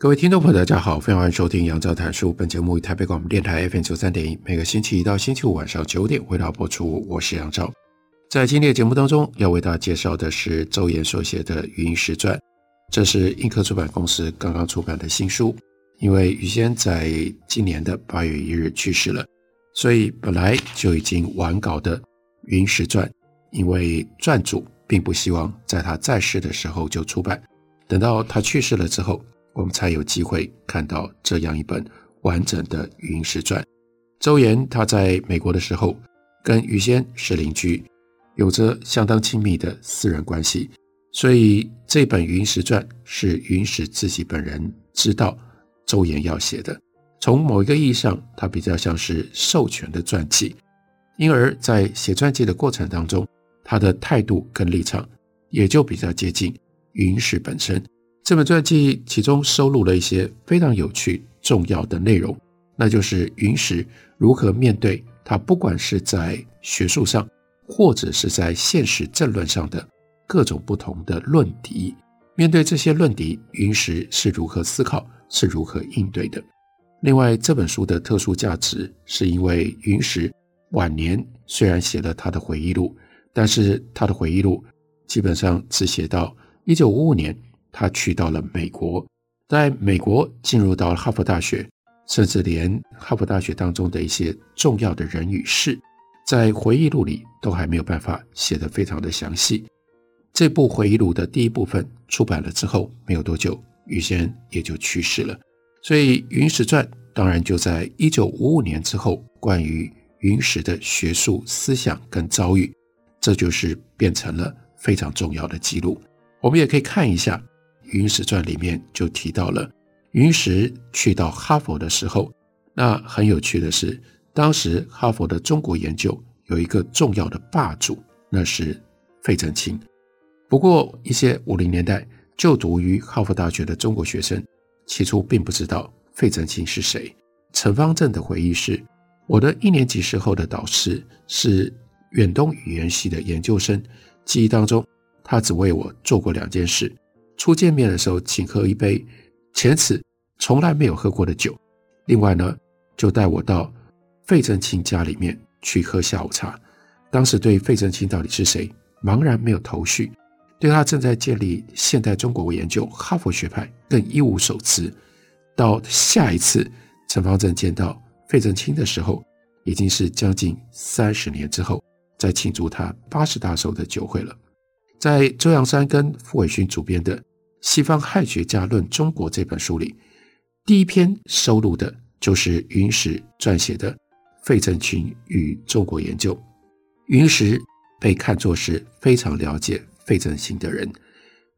各位听众朋友，大家好，非常欢迎收听杨照谈书。本节目以台北广播电台 FM 九三点一，每个星期一到星期五晚上九点为大家播出。我是杨照。在今天的节目当中，要为大家介绍的是周岩所写的《云石传》，这是印刻出版公司刚刚出版的新书。因为于先在今年的八月一日去世了，所以本来就已经完稿的《云石传》，因为传主并不希望在他在世的时候就出版，等到他去世了之后。我们才有机会看到这样一本完整的《云石传》。周岩他在美国的时候，跟于谦是邻居，有着相当亲密的私人关系，所以这本《云石传》是云石自己本人知道周岩要写的。从某一个意义上，它比较像是授权的传记，因而，在写传记的过程当中，他的态度跟立场也就比较接近云石本身。这本传记其中收录了一些非常有趣、重要的内容，那就是云石如何面对他，不管是在学术上，或者是在现实政论上的各种不同的论敌。面对这些论敌，云石是如何思考，是如何应对的。另外，这本书的特殊价值，是因为云石晚年虽然写了他的回忆录，但是他的回忆录基本上只写到一九五五年。他去到了美国，在美国进入到了哈佛大学，甚至连哈佛大学当中的一些重要的人与事，在回忆录里都还没有办法写得非常的详细。这部回忆录的第一部分出版了之后，没有多久，于先也就去世了。所以《云石传》当然就在一九五五年之后，关于云石的学术思想跟遭遇，这就是变成了非常重要的记录。我们也可以看一下。《云石传》里面就提到了云石去到哈佛的时候，那很有趣的是，当时哈佛的中国研究有一个重要的霸主，那是费正清。不过，一些五零年代就读于哈佛大学的中国学生，起初并不知道费正清是谁。陈方正的回忆是：我的一年级时候的导师是远东语言系的研究生，记忆当中，他只为我做过两件事。初见面的时候，请喝一杯前此从来没有喝过的酒。另外呢，就带我到费正清家里面去喝下午茶。当时对费正清到底是谁，茫然没有头绪，对他正在建立现代中国研究哈佛学派更一无所知。到下一次陈方正见到费正清的时候，已经是将近三十年之后，在庆祝他八十大寿的酒会了。在周扬山跟傅伟勋主编的。《西方汉学家论中国》这本书里，第一篇收录的就是云石撰写的《费正清与中国研究》。云石被看作是非常了解费正清的人。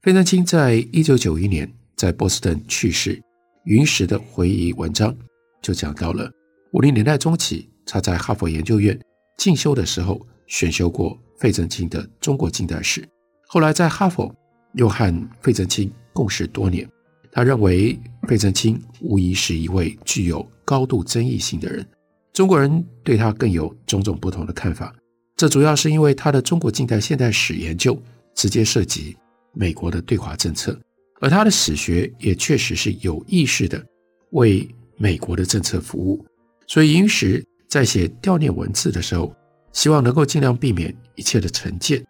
费正清在一九九一年在波士顿去世，云石的回忆文章就讲到了五零年代中期，他在哈佛研究院进修的时候选修过费正清的《中国近代史》，后来在哈佛。又和费正清共事多年，他认为费正清无疑是一位具有高度争议性的人。中国人对他更有种种不同的看法，这主要是因为他的中国近代现代史研究直接涉及美国的对华政策，而他的史学也确实是有意识的为美国的政策服务。所以云石在写悼念文字的时候，希望能够尽量避免一切的成见。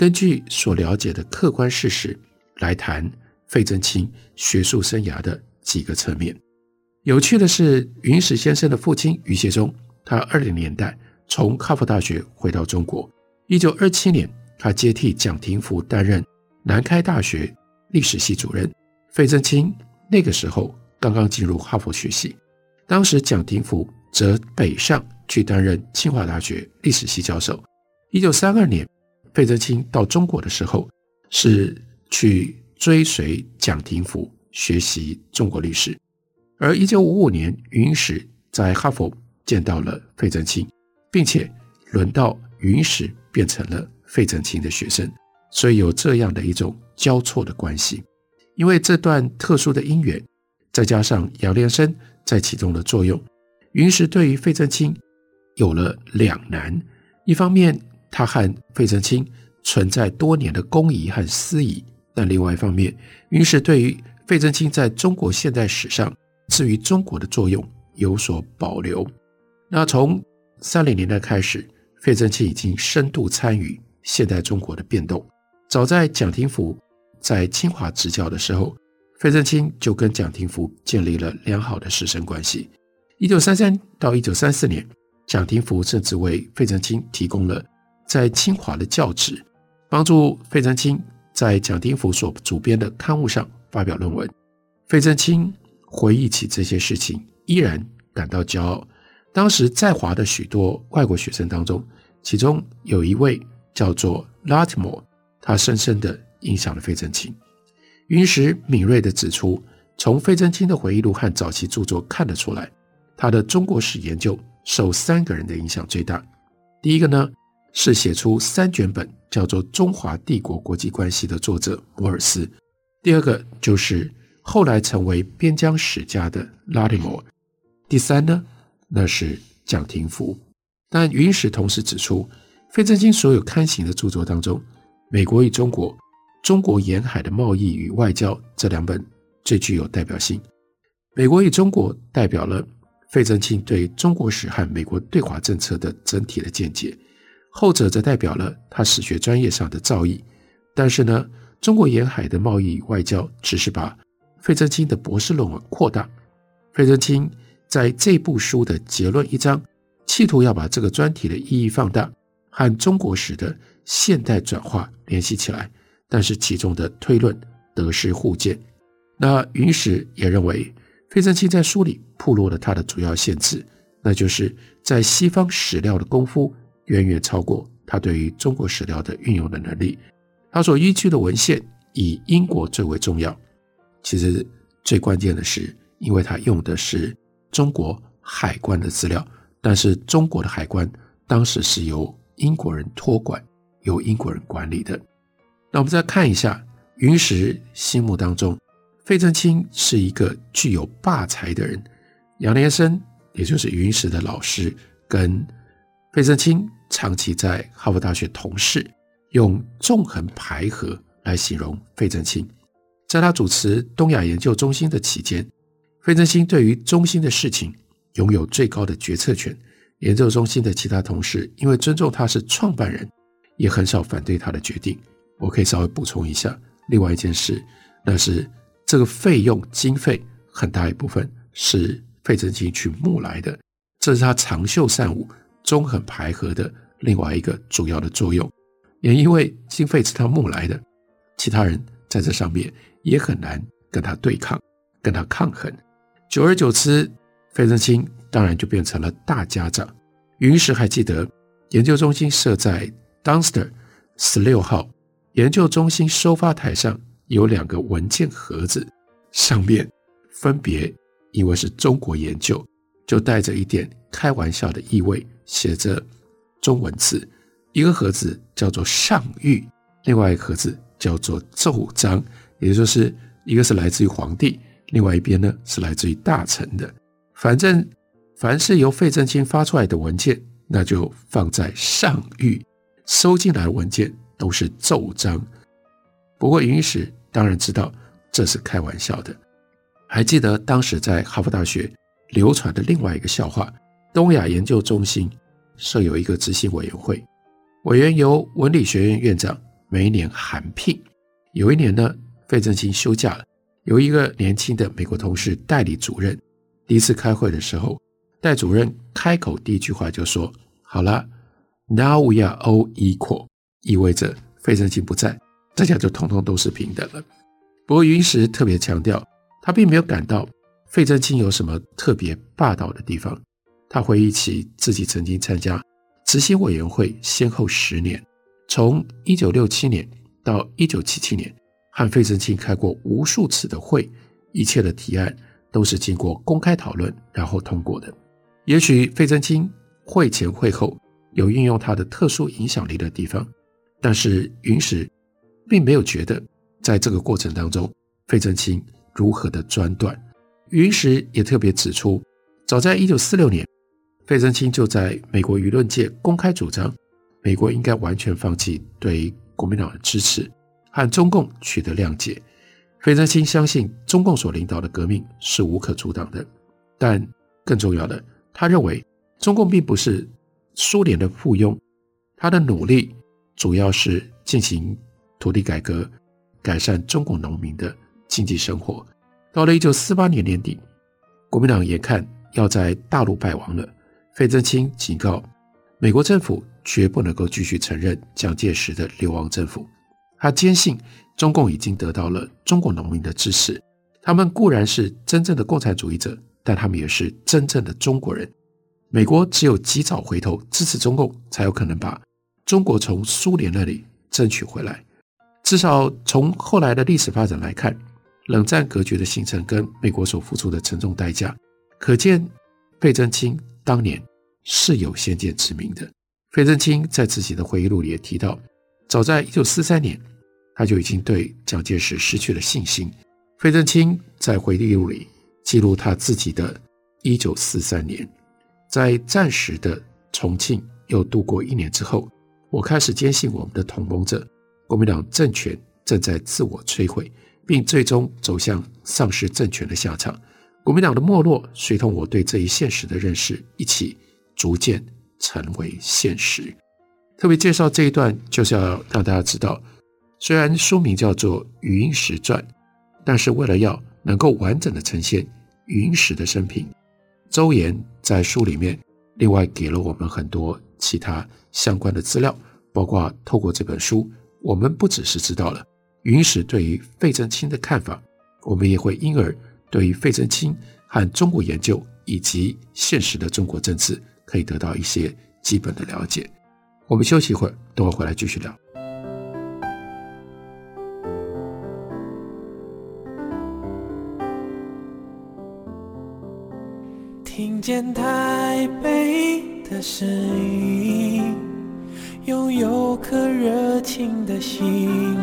根据所了解的客观事实来谈费正清学术生涯的几个侧面。有趣的是，云石先生的父亲于谢忠，他二零年代从哈佛大学回到中国。一九二七年，他接替蒋廷福担任南开大学历史系主任。费正清那个时候刚刚进入哈佛学习，当时蒋廷福则北上去担任清华大学历史系教授。一九三二年。费正清到中国的时候，是去追随蒋廷福学习中国历史。而一九五五年，云石在哈佛见到了费正清，并且轮到云石变成了费正清的学生，所以有这样的一种交错的关系。因为这段特殊的因缘，再加上杨连生在其中的作用，云石对于费正清有了两难：一方面，他和费正清存在多年的公谊和私谊；但另外一方面，余英时对于费正清在中国现代史上，至于中国的作用有所保留。那从三零年代开始，费正清已经深度参与现代中国的变动。早在蒋廷福在清华执教的时候，费正清就跟蒋廷福建立了良好的师生关系。一九三三到一九三四年，蒋廷福甚至为费正清提供了在清华的教职，帮助费正清在蒋廷福所主编的刊物上发表论文。费正清。回忆起这些事情，依然感到骄傲。当时在华的许多外国学生当中，其中有一位叫做 Latimore，他深深地影响了费正清。云石敏锐地指出，从费正清的回忆录和早期著作看得出来，他的中国史研究受三个人的影响最大。第一个呢，是写出三卷本叫做《中华帝国国际关系》的作者摩尔斯；第二个就是。后来成为边疆史家的拉蒂莫，第三呢，那是蒋廷福。但余英时同时指出，费正清所有刊行的著作当中，《美国与中国》《中国沿海的贸易与外交》这两本最具有代表性。《美国与中国》代表了费正清对中国史和美国对华政策的整体的见解，后者则代表了他史学专业上的造诣。但是呢，《中国沿海的贸易与外交》只是把费正清的博士论文扩大，费正清在这部书的结论一章，企图要把这个专题的意义放大，和中国史的现代转化联系起来，但是其中的推论得失互见。那云史也认为，费正清在书里暴露了他的主要限制，那就是在西方史料的功夫远远超过他对于中国史料的运用的能力。他所依据的文献以英国最为重要。其实最关键的是，因为他用的是中国海关的资料，但是中国的海关当时是由英国人托管，由英国人管理的。那我们再看一下，云石心目当中，费正清是一个具有霸才的人。杨连生，也就是云石的老师，跟费正清长期在哈佛大学同事，用纵横捭阖来形容费正清。在他主持东亚研究中心的期间，费正清对于中心的事情拥有最高的决策权。研究中心的其他同事因为尊重他是创办人，也很少反对他的决定。我可以稍微补充一下，另外一件事，那是这个费用经费很大一部分是费正清去募来的，这是他长袖善舞、纵横捭阖的另外一个主要的作用。也因为经费是他募来的，其他人在这上面。也很难跟他对抗，跟他抗衡。久而久之，费正清当然就变成了大家长。云石还记得，研究中心设在 Dunster 十六号，研究中心收发台上有两个文件盒子，上面分别因为是中国研究，就带着一点开玩笑的意味，写着中文字。一个盒子叫做上谕，另外一个盒子叫做奏章。也就是一个是来自于皇帝，另外一边呢是来自于大臣的。反正凡是由费正清发出来的文件，那就放在上谕；收进来的文件都是奏章。不过云史当然知道这是开玩笑的。还记得当时在哈佛大学流传的另外一个笑话：东亚研究中心设有一个执行委员会，委员由文理学院院长每年函聘。有一年呢。费正清休假了，由一个年轻的美国同事代理主任。第一次开会的时候，代主任开口第一句话就说：“好了，Now we are all equal”，意味着费正清不在，大家就通通都是平等了。不过余英时特别强调，他并没有感到费正清有什么特别霸道的地方。他回忆起自己曾经参加执行委员会先后十年，从一九六七年。到一九七七年，和费正清开过无数次的会，一切的提案都是经过公开讨论然后通过的。也许费正清会前会后有运用他的特殊影响力的地方，但是云石并没有觉得在这个过程当中费正清如何的专断。云石也特别指出，早在一九四六年，费正清就在美国舆论界公开主张，美国应该完全放弃对国民党的支持，和中共取得谅解。费正清相信中共所领导的革命是无可阻挡的，但更重要的，他认为中共并不是苏联的附庸，他的努力主要是进行土地改革，改善中国农民的经济生活。到了一九四八年年底，国民党眼看要在大陆败亡了，费正清警告美国政府绝不能够继续承认蒋介石的流亡政府。他坚信中共已经得到了中国农民的支持，他们固然是真正的共产主义者，但他们也是真正的中国人。美国只有及早回头支持中共，才有可能把中国从苏联那里争取回来。至少从后来的历史发展来看。冷战格局的形成跟美国所付出的沉重代价，可见费正清当年是有先见之明的。费正清在自己的回忆录里也提到，早在一九四三年，他就已经对蒋介石失去了信心。费正清在回忆录里记录他自己的一九四三年，在战时的重庆又度过一年之后，我开始坚信我们的同盟者国民党政权正在自我摧毁。并最终走向丧失政权的下场，国民党的没落，随同我对这一现实的认识一起逐渐成为现实。特别介绍这一段，就是要让大家知道，虽然书名叫做《余英时传》，但是为了要能够完整的呈现余英时的生平，邹言在书里面另外给了我们很多其他相关的资料，包括透过这本书，我们不只是知道了。余英时对于费正清的看法，我们也会因而对于费正清和中国研究以及现实的中国政治，可以得到一些基本的了解。我们休息一会儿，等会回来继续聊。听见台北的声音，拥有颗热情的心。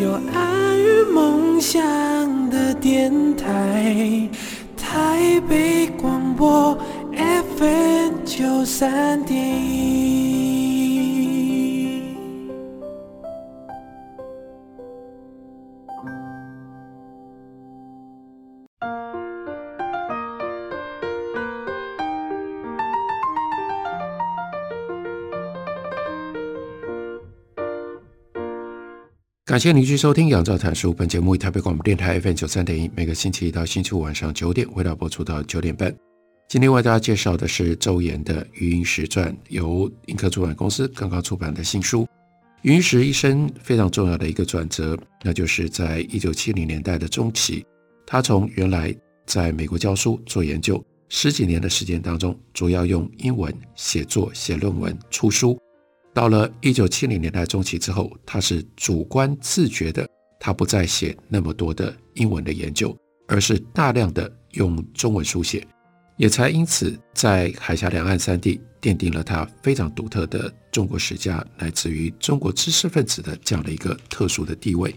有爱与梦想电台，台北广播 FM 九三点一。感谢您继续收听《杨照谈书》。本节目以台北广播电台 FM 九三点一，每个星期一到星期五晚上九点，回到播出到九点半。今天为大家介绍的是周岩的《余英时传》，由印刻出版公司刚刚出版的新书。余英时一生非常重要的一个转折，那就是在一九七零年代的中期，他从原来在美国教书做研究十几年的时间当中，主要用英文写作、写论文、出书。到了一九七零年代中期之后，他是主观自觉的，他不再写那么多的英文的研究，而是大量的用中文书写，也才因此在海峡两岸三地奠定了他非常独特的中国史家乃至于中国知识分子的这样的一个特殊的地位。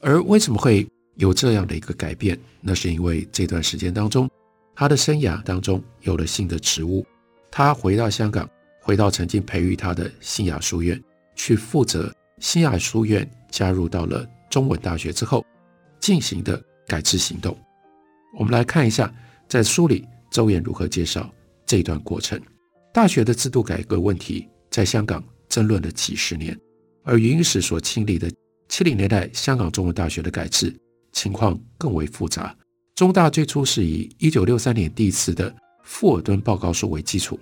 而为什么会有这样的一个改变？那是因为这段时间当中，他的生涯当中有了新的职务，他回到香港。回到曾经培育他的新亚书院去负责新亚书院加入到了中文大学之后进行的改制行动。我们来看一下，在书里周岩如何介绍这段过程。大学的制度改革问题在香港争论了几十年，而余英时所亲历的七零年代香港中文大学的改制情况更为复杂。中大最初是以一九六三年第一次的富尔顿报告书为基础。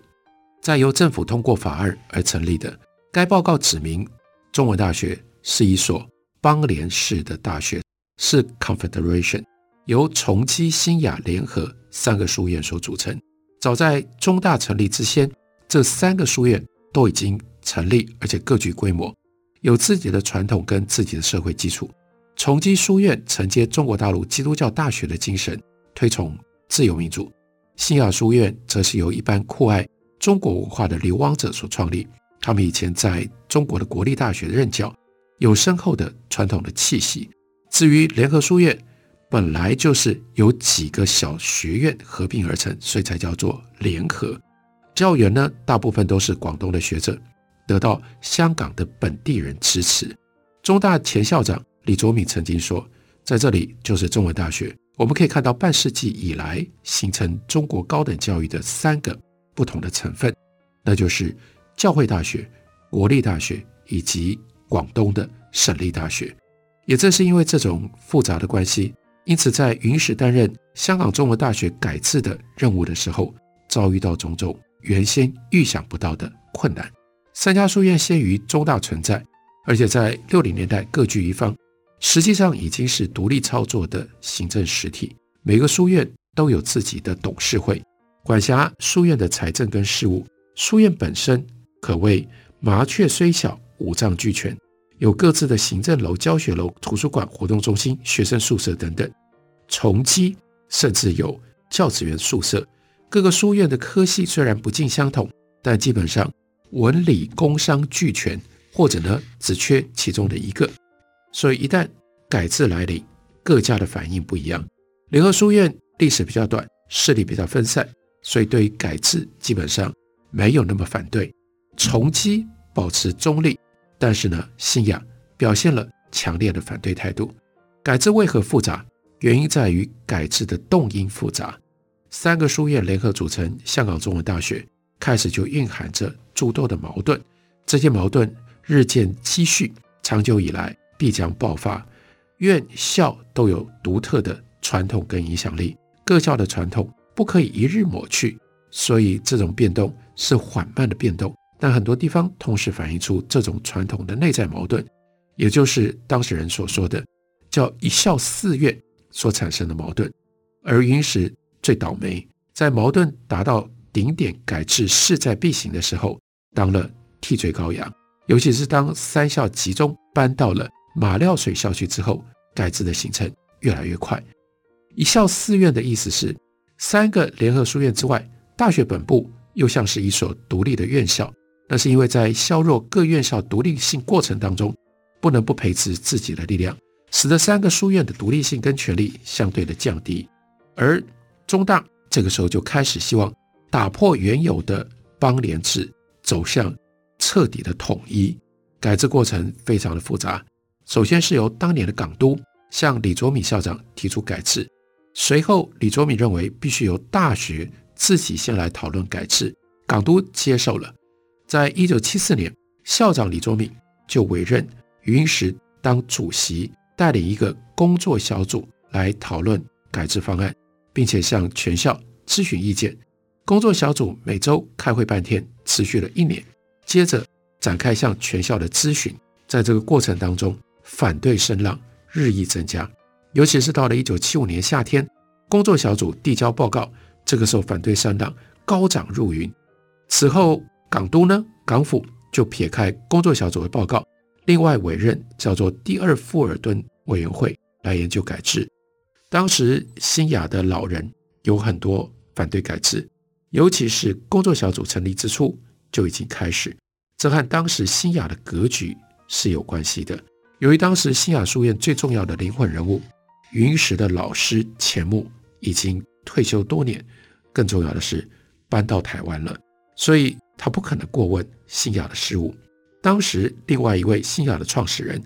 在由政府通过法案而成立的该报告指明，中文大学是一所邦联式的大学，是 Confederation，由崇基、新亚联合三个书院所组成。早在中大成立之前，这三个书院都已经成立，而且各具规模。有自己的传统跟自己的社会基础。崇基书院承接中国大陆基督教大学的精神，推崇自由民主。新雅书院则是由一般酷爱中国文化的流亡者所创立。他们以前在中国的国立大学任教，有深厚的传统的气息。至于联合书院，本来就是由几个小学院合并而成，所以才叫做联合。教员呢，大部分都是广东的学者，得到香港的本地人支持。中大前校长李卓敏曾经说，在这里就是中文大学。我们可以看到半世纪以来形成中国高等教育的三个不同的成分，那就是。教会大学、国立大学以及广东的省立大学，也正是因为这种复杂的关系，因此在云石担任香港中文大学改制的任务的时候，遭遇到种种原先预想不到的困难。三家书院先于中大存在，而且在六零年代各据一方，实际上已经是独立操作的行政实体。每个书院都有自己的董事会，管辖书院的财政跟事务。书院本身。可谓麻雀虽小，五脏俱全，有各自的行政楼、教学楼、图书馆、活动中心、学生宿舍等等。重基甚至有教职员宿舍。各个书院的科系虽然不尽相同，但基本上文理工商俱全，或者呢只缺其中的一个。所以一旦改制来临，各家的反应不一样。联合书院历史比较短，势力比较分散，所以对于改制基本上没有那么反对。崇基保持中立，但是呢，信仰表现了强烈的反对态度。改制为何复杂？原因在于改制的动因复杂。三个书院联合组成香港中文大学，开始就蕴含着诸多的矛盾。这些矛盾日渐积蓄，长久以来必将爆发。院校都有独特的传统跟影响力，各校的传统不可以一日抹去，所以这种变动是缓慢的变动。但很多地方同时反映出这种传统的内在矛盾，也就是当事人所说的叫“一校四院”所产生的矛盾。而云石最倒霉，在矛盾达到顶点、改制势在必行的时候，当了替罪羔羊。尤其是当三校集中搬到了马料水校区之后，改制的行程越来越快。“一校四院”的意思是，三个联合书院之外，大学本部又像是一所独立的院校。那是因为在削弱各院校独立性过程当中，不能不培植自己的力量，使得三个书院的独立性跟权力相对的降低。而中大这个时候就开始希望打破原有的邦联制，走向彻底的统一。改制过程非常的复杂，首先是由当年的港督向李卓敏校长提出改制，随后李卓敏认为必须由大学自己先来讨论改制，港督接受了。在一九七四年，校长李卓敏就委任余英时当主席，带领一个工作小组来讨论改制方案，并且向全校咨询意见。工作小组每周开会半天，持续了一年，接着展开向全校的咨询。在这个过程当中，反对声浪日益增加，尤其是到了一九七五年夏天，工作小组递交报告，这个时候反对声浪高涨入云。此后，港督呢，港府就撇开工作小组的报告，另外委任叫做第二富尔顿委员会来研究改制。当时新雅的老人有很多反对改制，尤其是工作小组成立之初就已经开始。这和当时新雅的格局是有关系的。由于当时新雅书院最重要的灵魂人物云石的老师钱穆已经退休多年，更重要的是搬到台湾了，所以。他不可能过问新雅的事务。当时，另外一位新雅的创始人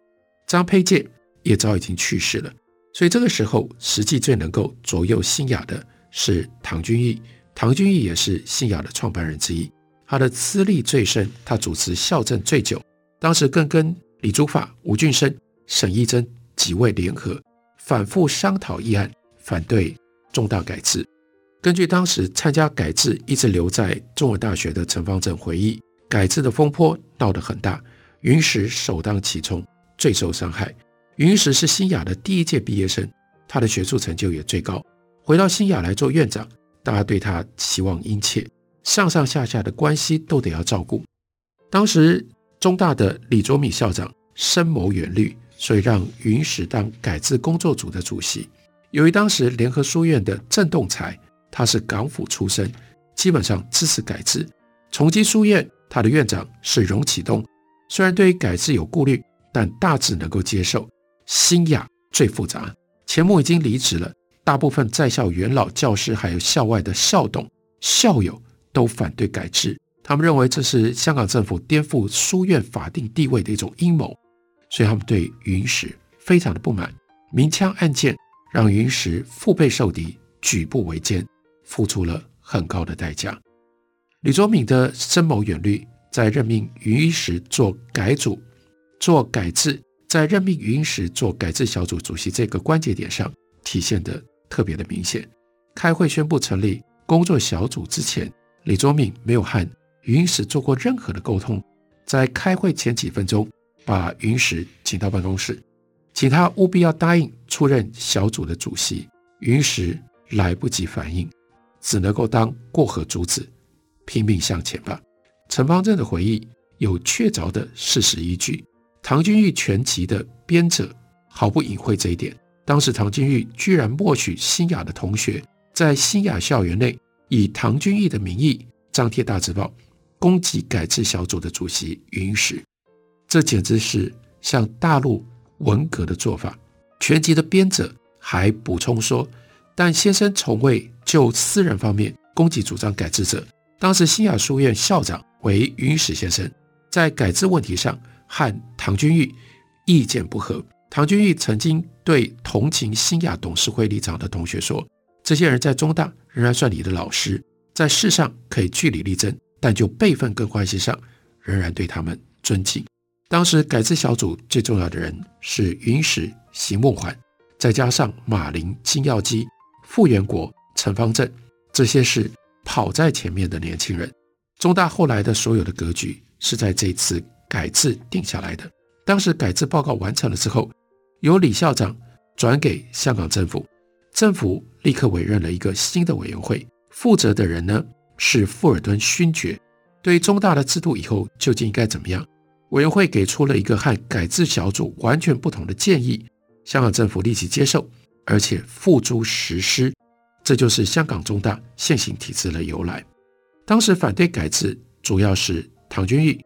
张佩介也早已经去世了，所以这个时候，实际最能够左右新雅的是唐君毅。唐君毅也是新雅的创办人之一，他的资历最深，他主持校政最久，当时更跟李祖法、吴俊升、沈义珍几位联合，反复商讨议案，反对重大改制。根据当时参加改制一直留在中文大学的陈方正回忆，改制的风波闹得很大，云石首当其冲，最受伤害。云石是新雅的第一届毕业生，他的学术成就也最高。回到新雅来做院长，大家对他期望殷切，上上下下的关系都得要照顾。当时中大的李卓敏校长深谋远虑，所以让云石当改制工作组的主席。由于当时联合书院的郑栋才，他是港府出身，基本上支持改制。崇基书院他的院长是荣启东，虽然对于改制有顾虑，但大致能够接受。新亚最复杂，钱穆已经离职了，大部分在校元老、教师还有校外的校董、校友都反对改制，他们认为这是香港政府颠覆书院法定地位的一种阴谋，所以他们对云石非常的不满。明枪暗箭。让云石腹背受敌，举步维艰，付出了很高的代价。李卓敏的深谋远虑，在任命云石做改组、做改制，在任命云石做改制小组主席这个关节点上，体现得特别的明显。开会宣布成立工作小组之前，李卓敏没有和云石做过任何的沟通，在开会前几分钟，把云石请到办公室。请他务必要答应出任小组的主席。云石来不及反应，只能够当过河卒子，拼命向前吧。陈方正的回忆有确凿的事实依据。唐君玉全集的编者毫不隐晦这一点。当时唐君玉居然默许新雅的同学在新雅校园内以唐君玉的名义张贴大字报，攻击改制小组的主席云石。这简直是像大陆。文革的做法，全集的编者还补充说，但先生从未就私人方面攻击主张改制者。当时新雅书院校长为云石先生，在改制问题上和唐君玉意见不合。唐君玉曾经对同情新雅董事会立场的同学说：“这些人在中大仍然算你的老师，在事上可以据理力争，但就辈分跟关系上，仍然对他们尊敬。”当时改制小组最重要的人是云石、邢梦环，再加上马林、金耀基、傅元国、陈方正，这些是跑在前面的年轻人。中大后来的所有的格局是在这次改制定下来的。当时改制报告完成了之后，由李校长转给香港政府，政府立刻委任了一个新的委员会，负责的人呢是富尔顿勋爵。对中大的制度以后究竟应该怎么样？委员会给出了一个和改制小组完全不同的建议，香港政府立即接受，而且付诸实施。这就是香港中大现行体制的由来。当时反对改制主要是唐君毅、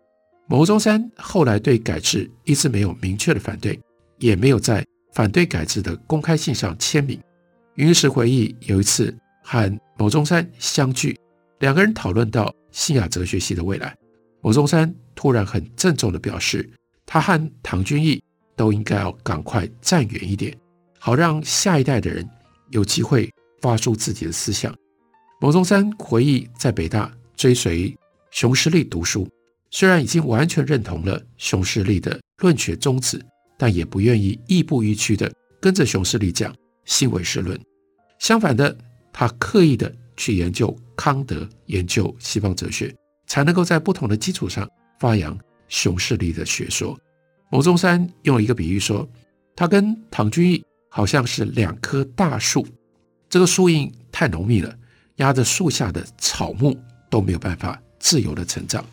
牟中山，后来对改制一直没有明确的反对，也没有在反对改制的公开信上签名。云石回忆有一次和牟中山相聚，两个人讨论到新亚哲学系的未来。牟宗山突然很郑重地表示，他和唐君毅都应该要赶快站远一点，好让下一代的人有机会发出自己的思想。牟宗山回忆在北大追随熊十力读书，虽然已经完全认同了熊十力的论学宗旨，但也不愿意亦步亦趋地跟着熊十力讲新唯识论。相反的，他刻意地去研究康德，研究西方哲学。才能够在不同的基础上发扬熊十力的学说。牟宗三用了一个比喻说，他跟唐君毅好像是两棵大树，这个树荫太浓密了，压着树下的草木都没有办法自由的成长。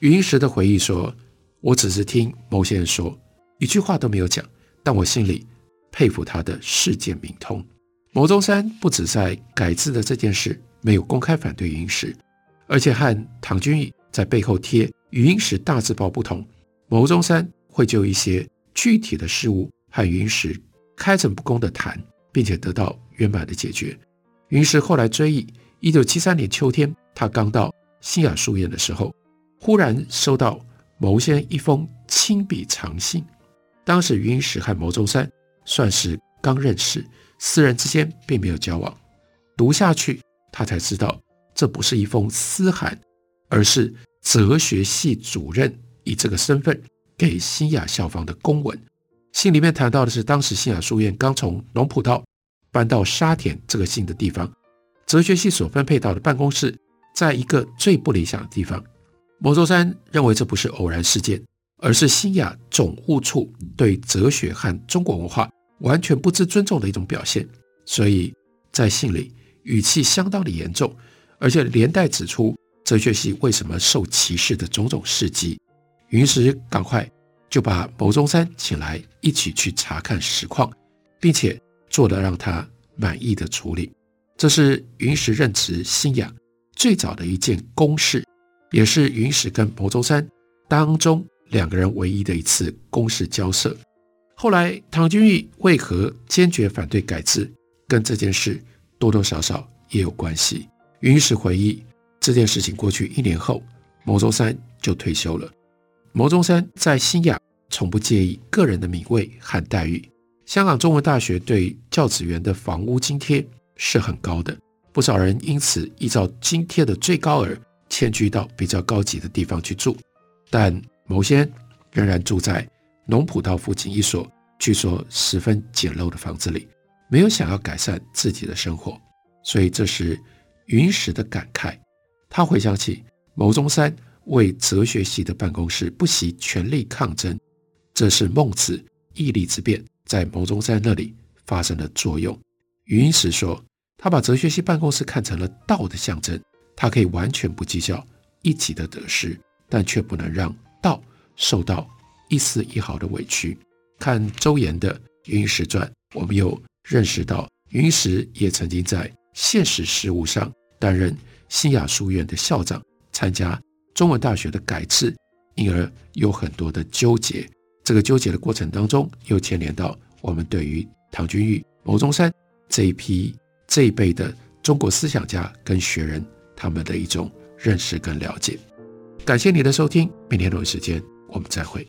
云石的回忆说：“我只是听牟先生说，一句话都没有讲，但我心里佩服他的世界明通。”牟宗三不止在改制的这件事没有公开反对云石。而且和唐君毅在背后贴云石大字报不同，牟宗山会就一些具体的事物和云石开诚布公的谈，并且得到圆满的解决。云石后来追忆，一九七三年秋天，他刚到新亚书院的时候，忽然收到牟先一封亲笔长信。当时云石和牟中山算是刚认识，私人之间并没有交往。读下去，他才知道。这不是一封私函，而是哲学系主任以这个身份给新雅校方的公文。信里面谈到的是，当时新雅书院刚从龙浦道搬到沙田这个新的地方，哲学系所分配到的办公室在一个最不理想的地方。牟宗三认为这不是偶然事件，而是新雅总务处对哲学和中国文化完全不知尊重的一种表现，所以在信里语气相当的严重。而且连带指出哲学系为什么受歧视的种种事迹，云石赶快就把牟宗三请来一起去查看实况，并且做了让他满意的处理。这是云石任职新亚最早的一件公事，也是云石跟牟宗三当中两个人唯一的一次公事交涉。后来唐君毅为何坚决反对改制，跟这件事多多少少也有关系。云石回忆这件事情过去一年后，牟中山就退休了。牟中山在新亚从不介意个人的名位和待遇。香港中文大学对教职员的房屋津贴是很高的，不少人因此依照津贴的最高额迁居到比较高级的地方去住，但牟先仍然住在龙浦道附近一所据说十分简陋的房子里，没有想要改善自己的生活，所以这时云石的感慨。他回想起牟中山为哲学系的办公室不惜全力抗争，这是孟子义利之辩在牟中山那里发生的作用。云石说。他把哲学系办公室看成了道的象征，他可以完全不计较一己的得失，但却不能让道受到一丝一毫的委屈。看周延的《云石传》，我们又认识到云石也曾经在现实事务上担任新亚书院的校长，参加中文大学的改制，因而有很多的纠结。这个纠结的过程当中，又牵连到我们对于唐君玉、牟中山这一批。这一辈的中国思想家跟学人，他们的一种认识跟了解。感谢你的收听，明天同一时间我们再会。